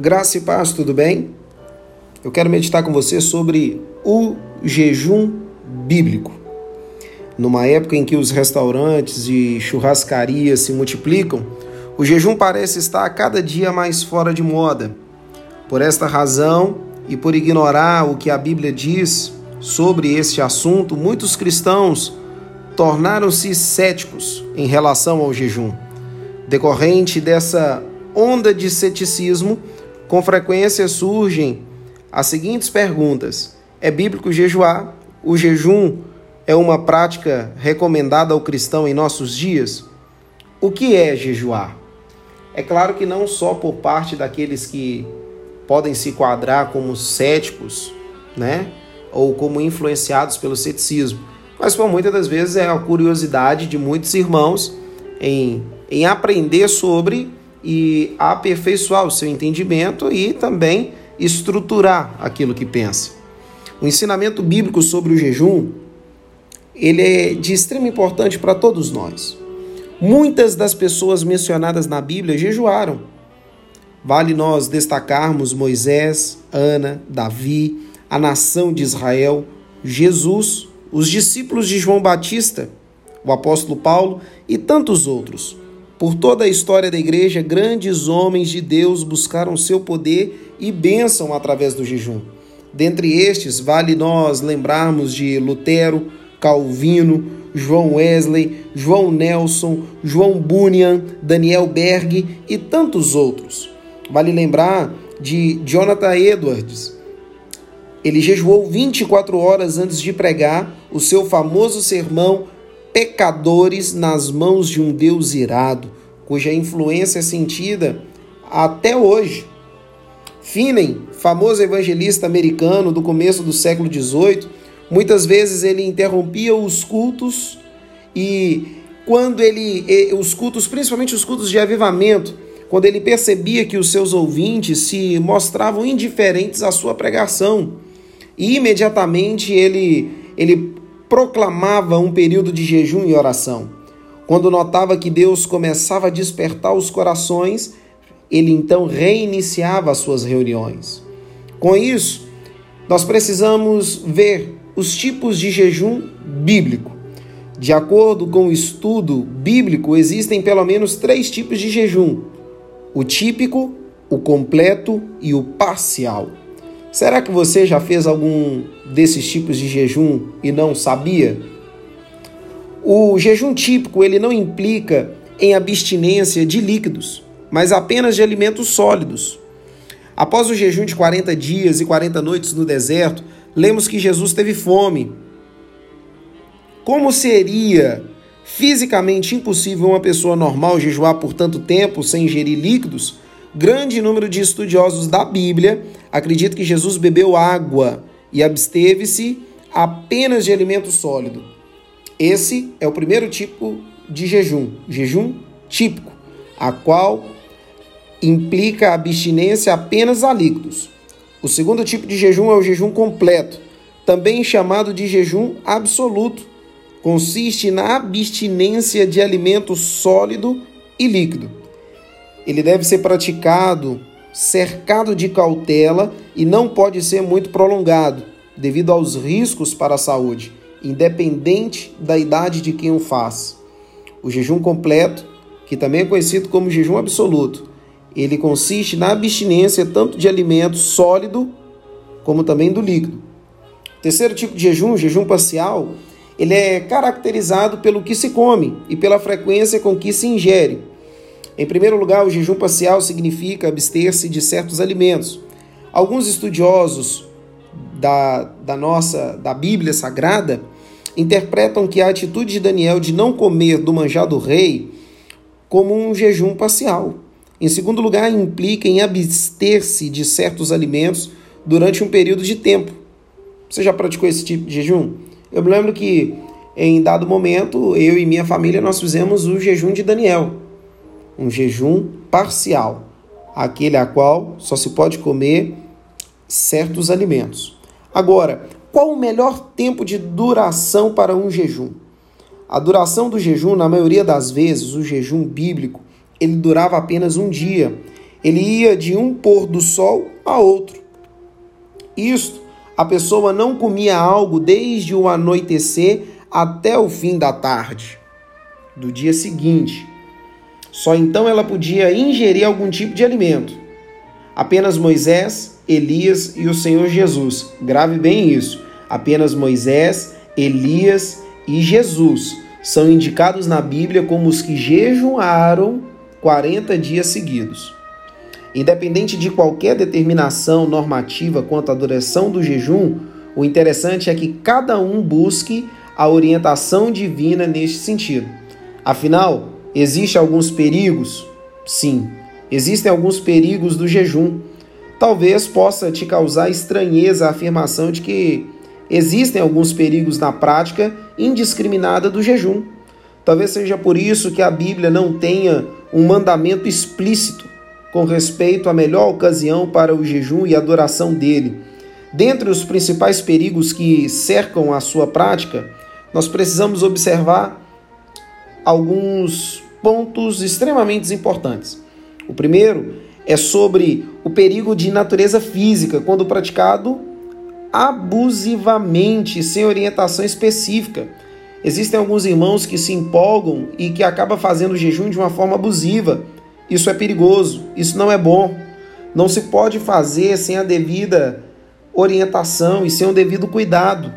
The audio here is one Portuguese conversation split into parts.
Graça e paz, tudo bem? Eu quero meditar com você sobre o jejum bíblico. Numa época em que os restaurantes e churrascarias se multiplicam, o jejum parece estar a cada dia mais fora de moda. Por esta razão e por ignorar o que a Bíblia diz sobre este assunto, muitos cristãos tornaram-se céticos em relação ao jejum. Decorrente dessa onda de ceticismo, com frequência surgem as seguintes perguntas: É bíblico jejuar? O jejum é uma prática recomendada ao cristão em nossos dias? O que é jejuar? É claro que não só por parte daqueles que podem se quadrar como céticos, né? Ou como influenciados pelo ceticismo, mas por muitas das vezes é a curiosidade de muitos irmãos em, em aprender sobre e aperfeiçoar o seu entendimento e também estruturar aquilo que pensa. O ensinamento bíblico sobre o jejum, ele é de extrema importância para todos nós. Muitas das pessoas mencionadas na Bíblia jejuaram. Vale nós destacarmos Moisés, Ana, Davi, a nação de Israel, Jesus, os discípulos de João Batista, o apóstolo Paulo e tantos outros. Por toda a história da igreja, grandes homens de Deus buscaram seu poder e bênção através do jejum. Dentre estes, vale nós lembrarmos de Lutero, Calvino, João Wesley, João Nelson, João Bunyan, Daniel Berg e tantos outros. Vale lembrar de Jonathan Edwards. Ele jejuou 24 horas antes de pregar o seu famoso sermão pecadores nas mãos de um Deus irado, cuja influência é sentida até hoje. Finney, famoso evangelista americano do começo do século XVIII, muitas vezes ele interrompia os cultos e quando ele os cultos, principalmente os cultos de avivamento, quando ele percebia que os seus ouvintes se mostravam indiferentes à sua pregação, e imediatamente ele ele proclamava um período de jejum e oração. Quando notava que Deus começava a despertar os corações, ele então reiniciava as suas reuniões. Com isso, nós precisamos ver os tipos de jejum bíblico. De acordo com o estudo bíblico, existem pelo menos três tipos de jejum: o típico, o completo e o parcial. Será que você já fez algum desses tipos de jejum e não sabia? O jejum típico ele não implica em abstinência de líquidos, mas apenas de alimentos sólidos. Após o jejum de 40 dias e 40 noites no deserto, lemos que Jesus teve fome. Como seria fisicamente impossível uma pessoa normal jejuar por tanto tempo sem ingerir líquidos? Grande número de estudiosos da Bíblia acredita que Jesus bebeu água e absteve-se apenas de alimento sólido. Esse é o primeiro tipo de jejum, jejum típico, a qual implica abstinência apenas a líquidos. O segundo tipo de jejum é o jejum completo, também chamado de jejum absoluto. Consiste na abstinência de alimento sólido e líquido. Ele deve ser praticado cercado de cautela e não pode ser muito prolongado, devido aos riscos para a saúde, independente da idade de quem o faz. O jejum completo, que também é conhecido como jejum absoluto, ele consiste na abstinência tanto de alimento sólido como também do líquido. O terceiro tipo de jejum, jejum parcial, ele é caracterizado pelo que se come e pela frequência com que se ingere. Em primeiro lugar, o jejum parcial significa abster-se de certos alimentos. Alguns estudiosos da, da nossa da Bíblia Sagrada interpretam que a atitude de Daniel de não comer do manjar do rei como um jejum parcial. Em segundo lugar, implica em abster-se de certos alimentos durante um período de tempo. Você já praticou esse tipo de jejum? Eu me lembro que em dado momento, eu e minha família nós fizemos o jejum de Daniel um jejum parcial, aquele a qual só se pode comer certos alimentos. Agora, qual o melhor tempo de duração para um jejum? A duração do jejum, na maioria das vezes, o jejum bíblico, ele durava apenas um dia. Ele ia de um pôr do sol a outro. Isto, a pessoa não comia algo desde o anoitecer até o fim da tarde do dia seguinte. Só então ela podia ingerir algum tipo de alimento. Apenas Moisés, Elias e o Senhor Jesus. Grave bem isso. Apenas Moisés, Elias e Jesus são indicados na Bíblia como os que jejuaram 40 dias seguidos. Independente de qualquer determinação normativa quanto à duração do jejum, o interessante é que cada um busque a orientação divina neste sentido. Afinal, existem alguns perigos? Sim, existem alguns perigos do jejum. Talvez possa te causar estranheza a afirmação de que existem alguns perigos na prática indiscriminada do jejum. Talvez seja por isso que a Bíblia não tenha um mandamento explícito com respeito à melhor ocasião para o jejum e adoração dele. Dentre os principais perigos que cercam a sua prática, nós precisamos observar alguns pontos extremamente importantes. O primeiro é sobre o perigo de natureza física quando praticado abusivamente, sem orientação específica. Existem alguns irmãos que se empolgam e que acabam fazendo o jejum de uma forma abusiva isso é perigoso, isso não é bom. Não se pode fazer sem a devida orientação e sem o devido cuidado.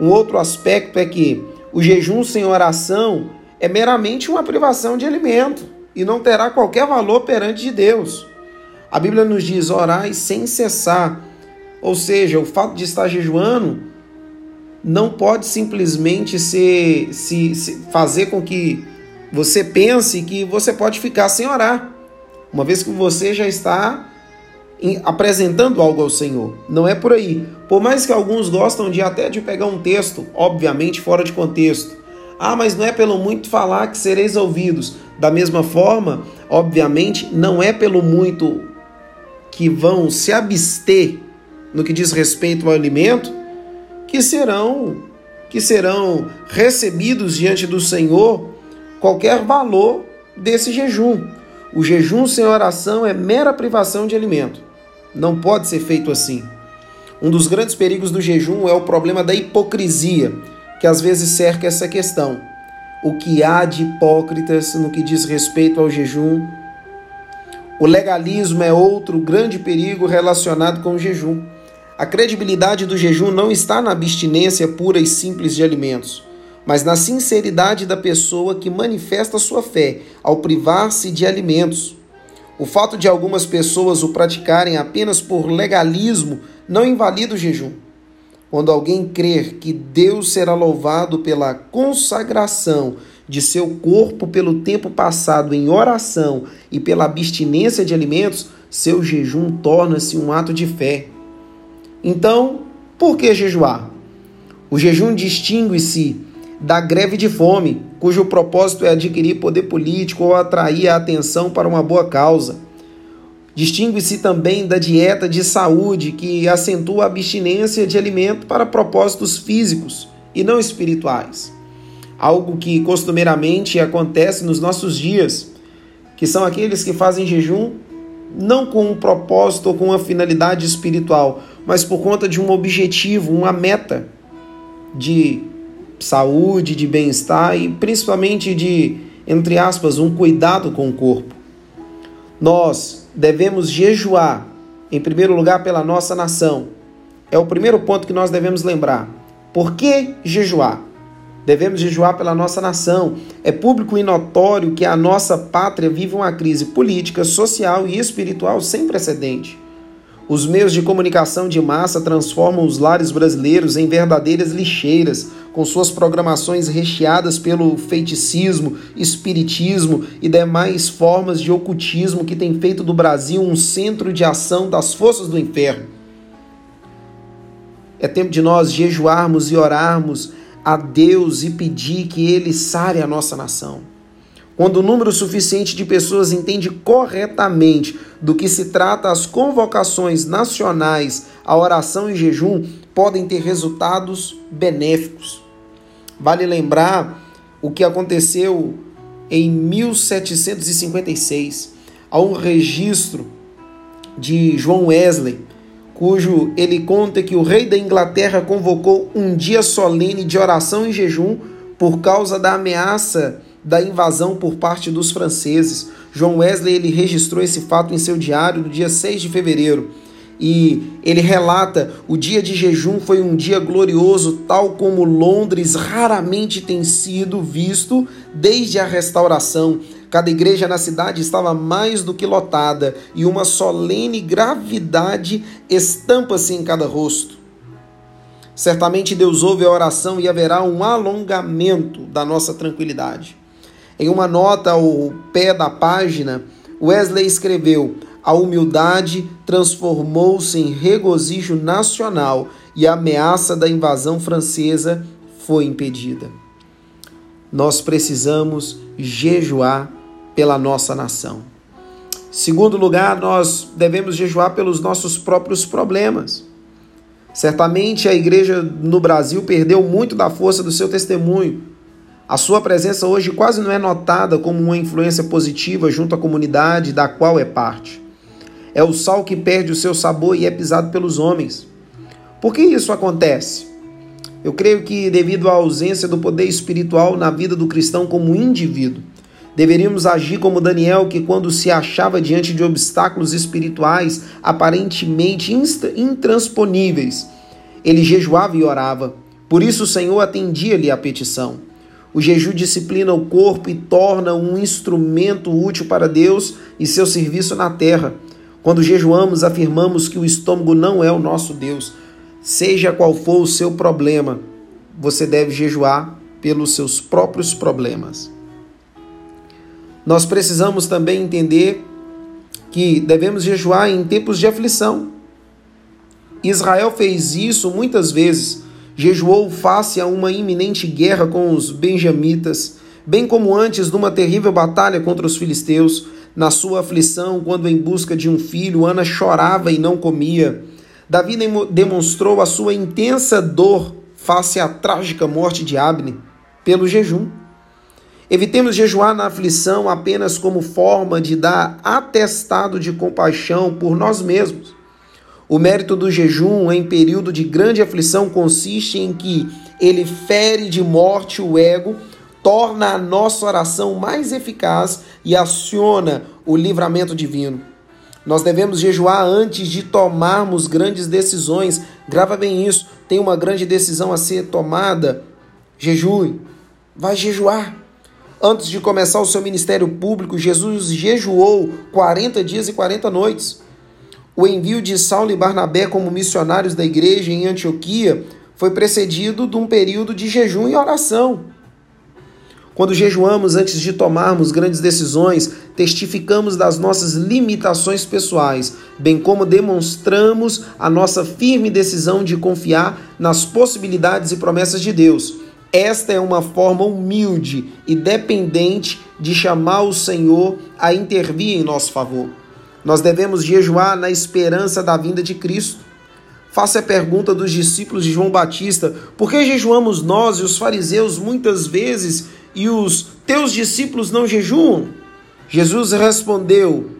Um outro aspecto é que o jejum sem oração é meramente uma privação de alimento e não terá qualquer valor perante de Deus. A Bíblia nos diz orar sem cessar. Ou seja, o fato de estar jejuando não pode simplesmente ser, se, se fazer com que você pense que você pode ficar sem orar, uma vez que você já está apresentando algo ao Senhor. Não é por aí. Por mais que alguns gostam de até de pegar um texto, obviamente fora de contexto. Ah, mas não é pelo muito falar que sereis ouvidos. Da mesma forma, obviamente, não é pelo muito que vão se abster no que diz respeito ao alimento que serão que serão recebidos diante do Senhor qualquer valor desse jejum. O jejum sem oração é mera privação de alimento. Não pode ser feito assim. Um dos grandes perigos do jejum é o problema da hipocrisia, que às vezes cerca essa questão. O que há de hipócritas no que diz respeito ao jejum? O legalismo é outro grande perigo relacionado com o jejum. A credibilidade do jejum não está na abstinência pura e simples de alimentos mas na sinceridade da pessoa que manifesta sua fé ao privar-se de alimentos. O fato de algumas pessoas o praticarem apenas por legalismo não invalida o jejum. Quando alguém crer que Deus será louvado pela consagração de seu corpo pelo tempo passado em oração e pela abstinência de alimentos, seu jejum torna-se um ato de fé. Então, por que jejuar? O jejum distingue-se da greve de fome, cujo propósito é adquirir poder político ou atrair a atenção para uma boa causa. Distingue-se também da dieta de saúde, que acentua a abstinência de alimento para propósitos físicos e não espirituais. Algo que costumeiramente acontece nos nossos dias, que são aqueles que fazem jejum não com um propósito ou com uma finalidade espiritual, mas por conta de um objetivo, uma meta de saúde, de bem-estar e principalmente de, entre aspas, um cuidado com o corpo. Nós devemos jejuar, em primeiro lugar, pela nossa nação. É o primeiro ponto que nós devemos lembrar. Por que jejuar? Devemos jejuar pela nossa nação. É público e notório que a nossa pátria vive uma crise política, social e espiritual sem precedente. Os meios de comunicação de massa transformam os lares brasileiros em verdadeiras lixeiras, com suas programações recheadas pelo feiticismo, espiritismo e demais formas de ocultismo que tem feito do Brasil um centro de ação das forças do inferno. É tempo de nós jejuarmos e orarmos a Deus e pedir que Ele sare a nossa nação. Quando o número suficiente de pessoas entende corretamente do que se trata as convocações nacionais à oração e jejum, podem ter resultados benéficos. Vale lembrar o que aconteceu em 1756. há um registro de João Wesley, cujo ele conta que o rei da Inglaterra convocou um dia solene de oração e jejum por causa da ameaça da invasão por parte dos franceses. João Wesley ele registrou esse fato em seu diário no dia 6 de fevereiro. E ele relata: o dia de jejum foi um dia glorioso, tal como Londres raramente tem sido visto desde a restauração. Cada igreja na cidade estava mais do que lotada e uma solene gravidade estampa-se em cada rosto. Certamente Deus ouve a oração e haverá um alongamento da nossa tranquilidade. Em uma nota ao pé da página, Wesley escreveu: A humildade transformou-se em regozijo nacional e a ameaça da invasão francesa foi impedida. Nós precisamos jejuar pela nossa nação. Segundo lugar, nós devemos jejuar pelos nossos próprios problemas. Certamente a igreja no Brasil perdeu muito da força do seu testemunho. A sua presença hoje quase não é notada como uma influência positiva junto à comunidade da qual é parte. É o sal que perde o seu sabor e é pisado pelos homens. Por que isso acontece? Eu creio que devido à ausência do poder espiritual na vida do cristão como indivíduo. Deveríamos agir como Daniel, que, quando se achava diante de obstáculos espirituais aparentemente intransponíveis, ele jejuava e orava. Por isso o Senhor atendia-lhe a petição. O jejum disciplina o corpo e torna um instrumento útil para Deus e seu serviço na terra. Quando jejuamos, afirmamos que o estômago não é o nosso Deus. Seja qual for o seu problema, você deve jejuar pelos seus próprios problemas. Nós precisamos também entender que devemos jejuar em tempos de aflição. Israel fez isso muitas vezes. Jejuou face a uma iminente guerra com os benjamitas, bem como antes de uma terrível batalha contra os filisteus. Na sua aflição, quando em busca de um filho, Ana chorava e não comia. Davi demonstrou a sua intensa dor face à trágica morte de Abne pelo jejum. Evitemos jejuar na aflição apenas como forma de dar atestado de compaixão por nós mesmos. O mérito do jejum em período de grande aflição consiste em que ele fere de morte o ego, torna a nossa oração mais eficaz e aciona o livramento divino. Nós devemos jejuar antes de tomarmos grandes decisões. Grava bem isso. Tem uma grande decisão a ser tomada. Jejue. Vai jejuar. Antes de começar o seu ministério público, Jesus jejuou 40 dias e 40 noites. O envio de Saulo e Barnabé como missionários da igreja em Antioquia foi precedido de um período de jejum e oração. Quando jejuamos antes de tomarmos grandes decisões, testificamos das nossas limitações pessoais, bem como demonstramos a nossa firme decisão de confiar nas possibilidades e promessas de Deus. Esta é uma forma humilde e dependente de chamar o Senhor a intervir em nosso favor. Nós devemos jejuar na esperança da vinda de Cristo. Faça a pergunta dos discípulos de João Batista: por que jejuamos nós e os fariseus muitas vezes e os teus discípulos não jejuam? Jesus respondeu: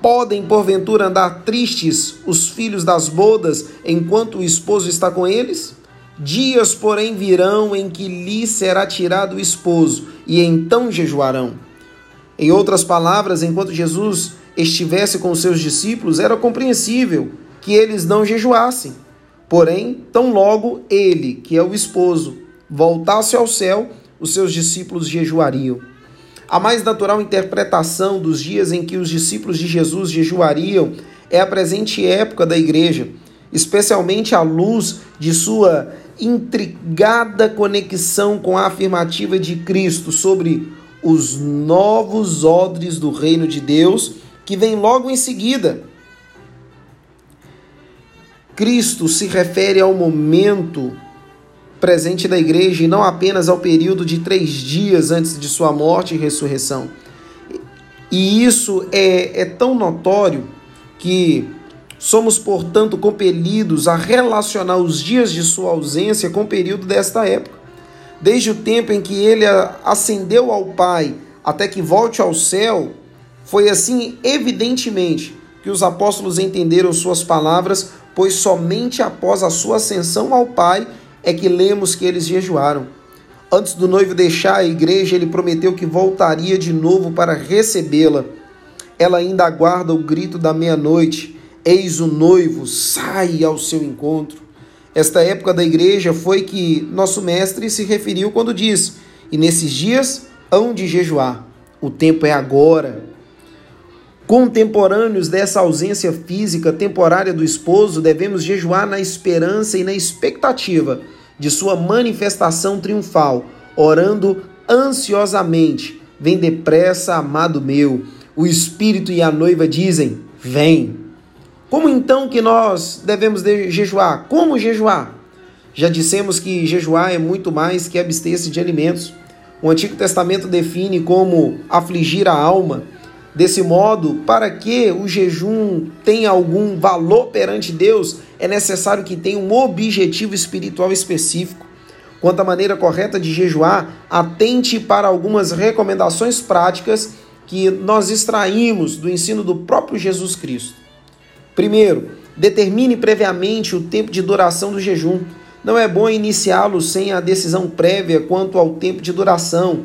Podem porventura andar tristes os filhos das bodas enquanto o esposo está com eles? Dias, porém, virão em que lhe será tirado o esposo, e então jejuarão. Em outras palavras, enquanto Jesus estivesse com seus discípulos, era compreensível que eles não jejuassem. Porém, tão logo ele, que é o esposo, voltasse ao céu, os seus discípulos jejuariam. A mais natural interpretação dos dias em que os discípulos de Jesus jejuariam é a presente época da igreja, especialmente à luz de sua intrigada conexão com a afirmativa de Cristo sobre os novos odres do reino de Deus, que vem logo em seguida. Cristo se refere ao momento presente da igreja e não apenas ao período de três dias antes de sua morte e ressurreição. E isso é, é tão notório que Somos, portanto, compelidos a relacionar os dias de sua ausência com o período desta época. Desde o tempo em que ele ascendeu ao Pai até que volte ao céu, Foi assim, evidentemente, que os apóstolos entenderam suas palavras, pois somente após a sua ascensão ao Pai é que lemos que eles jejuaram. Antes do noivo deixar a igreja, ele prometeu que voltaria de novo para recebê-la. Ela ainda aguarda o grito da meia-noite. Eis o noivo, sai ao seu encontro. Esta época da igreja foi que nosso mestre se referiu quando disse: E nesses dias hão de jejuar. O tempo é agora. Contemporâneos dessa ausência física temporária do esposo, devemos jejuar na esperança e na expectativa de sua manifestação triunfal, orando ansiosamente: Vem depressa, amado meu. O Espírito e a noiva dizem: Vem. Como então que nós devemos jejuar? Como jejuar? Já dissemos que jejuar é muito mais que abster-se de alimentos. O Antigo Testamento define como afligir a alma. Desse modo, para que o jejum tenha algum valor perante Deus, é necessário que tenha um objetivo espiritual específico. Quanto à maneira correta de jejuar, atente para algumas recomendações práticas que nós extraímos do ensino do próprio Jesus Cristo. Primeiro, determine previamente o tempo de duração do jejum. Não é bom iniciá-lo sem a decisão prévia quanto ao tempo de duração.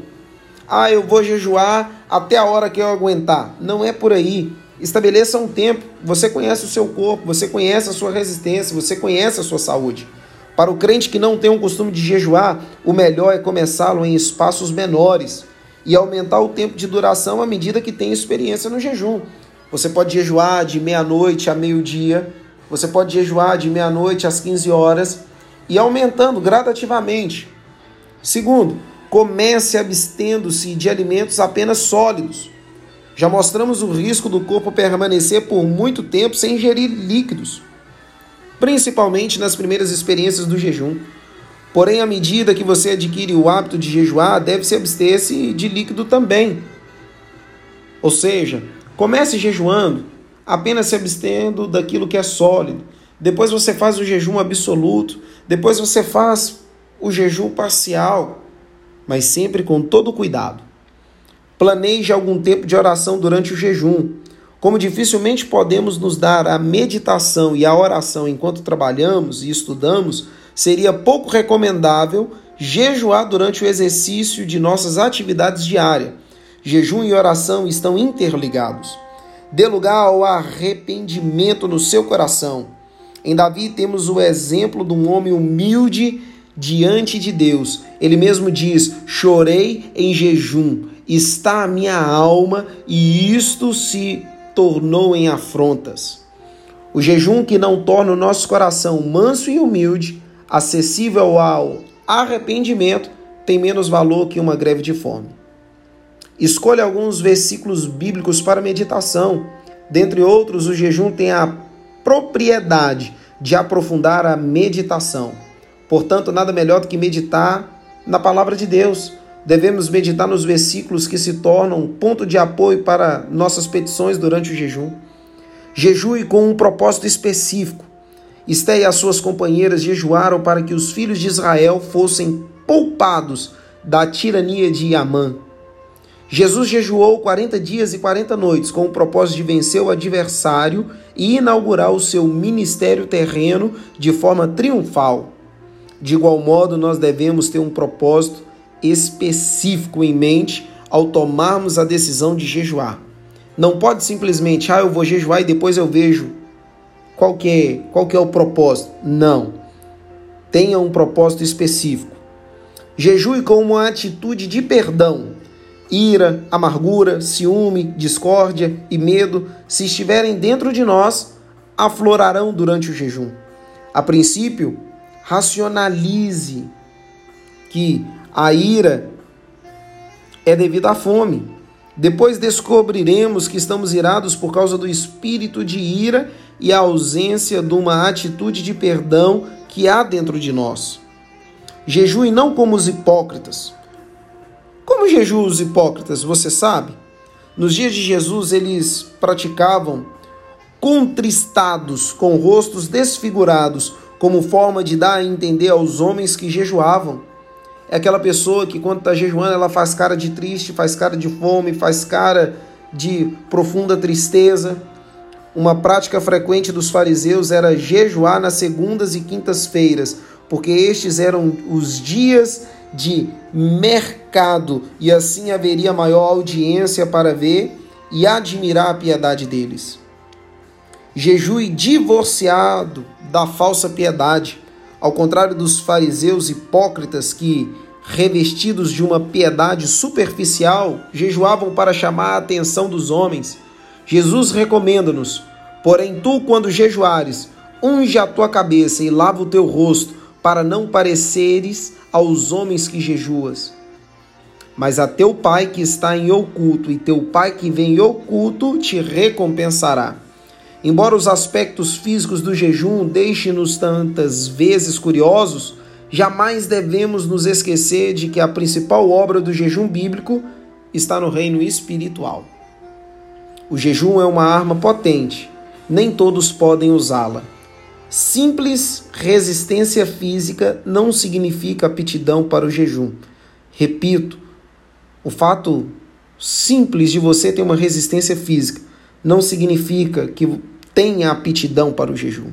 Ah, eu vou jejuar até a hora que eu aguentar. Não é por aí. Estabeleça um tempo. Você conhece o seu corpo, você conhece a sua resistência, você conhece a sua saúde. Para o crente que não tem o costume de jejuar, o melhor é começá-lo em espaços menores e aumentar o tempo de duração à medida que tem experiência no jejum. Você pode jejuar de meia-noite a meio-dia, você pode jejuar de meia-noite às 15 horas e aumentando gradativamente. Segundo, comece abstendo-se de alimentos apenas sólidos. Já mostramos o risco do corpo permanecer por muito tempo sem ingerir líquidos, principalmente nas primeiras experiências do jejum. Porém, à medida que você adquire o hábito de jejuar, deve-se abster-se de líquido também. Ou seja, comece jejuando, apenas se abstendo daquilo que é sólido. Depois você faz o jejum absoluto. Depois você faz o jejum parcial, mas sempre com todo cuidado. Planeje algum tempo de oração durante o jejum. Como dificilmente podemos nos dar a meditação e a oração enquanto trabalhamos e estudamos, seria pouco recomendável jejuar durante o exercício de nossas atividades diárias. Jejum e oração estão interligados. Dê lugar ao arrependimento no seu coração. Em Davi temos o exemplo de um homem humilde diante de Deus. Ele mesmo diz: Chorei em jejum está a minha alma e isto se tornou em afrontas. O jejum que não torna o nosso coração manso e humilde, acessível ao arrependimento, tem menos valor que uma greve de fome. Escolha alguns versículos bíblicos para meditação. Dentre outros, o jejum tem a propriedade de aprofundar a meditação. Portanto, nada melhor do que meditar na palavra de Deus Devemos meditar nos versículos que se tornam ponto de apoio para nossas petições durante o jejum. Jejue com um propósito específico. Esté e as suas companheiras jejuaram para que os filhos de Israel fossem poupados da tirania de Amã. Jesus jejuou 40 dias e 40 noites com o propósito de vencer o adversário e inaugurar o seu ministério terreno de forma triunfal. De igual modo, nós devemos ter um propósito específico em mente ao tomarmos a decisão de jejuar. Não pode simplesmente, ah, eu vou jejuar e depois eu vejo qual que é, qual que é o propósito. Não. Tenha um propósito específico. Jejue com uma atitude de perdão. Ira, amargura, ciúme, discórdia e medo, se estiverem dentro de nós, aflorarão durante o jejum. A princípio, racionalize que a ira é devido à fome. Depois descobriremos que estamos irados por causa do espírito de ira e a ausência de uma atitude de perdão que há dentro de nós. Jejue não como os hipócritas. Como jejuam os hipócritas, você sabe? Nos dias de Jesus, eles praticavam contristados, com rostos desfigurados, como forma de dar a entender aos homens que jejuavam é aquela pessoa que quando está jejuando ela faz cara de triste, faz cara de fome, faz cara de profunda tristeza. Uma prática frequente dos fariseus era jejuar nas segundas e quintas-feiras, porque estes eram os dias de mercado e assim haveria maior audiência para ver e admirar a piedade deles. Jejue divorciado da falsa piedade, ao contrário dos fariseus hipócritas que, revestidos de uma piedade superficial, jejuavam para chamar a atenção dos homens. Jesus recomenda-nos: porém, tu, quando jejuares, unge a tua cabeça e lava o teu rosto, para não pareceres aos homens que jejuas. Mas a teu pai que está em oculto, e teu pai que vem em oculto te recompensará. Embora os aspectos físicos do jejum deixem-nos tantas vezes curiosos, jamais devemos nos esquecer de que a principal obra do jejum bíblico está no reino espiritual. O jejum é uma arma potente, nem todos podem usá-la. Simples resistência física não significa aptidão para o jejum. Repito, o fato simples de você ter uma resistência física não significa que tenha aptidão para o jejum.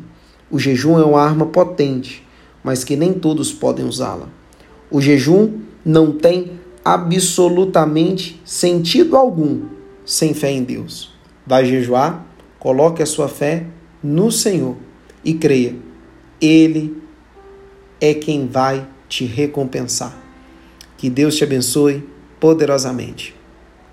O jejum é uma arma potente, mas que nem todos podem usá-la. O jejum não tem absolutamente sentido algum sem fé em Deus. Vai jejuar? Coloque a sua fé no Senhor e creia, Ele é quem vai te recompensar. Que Deus te abençoe poderosamente.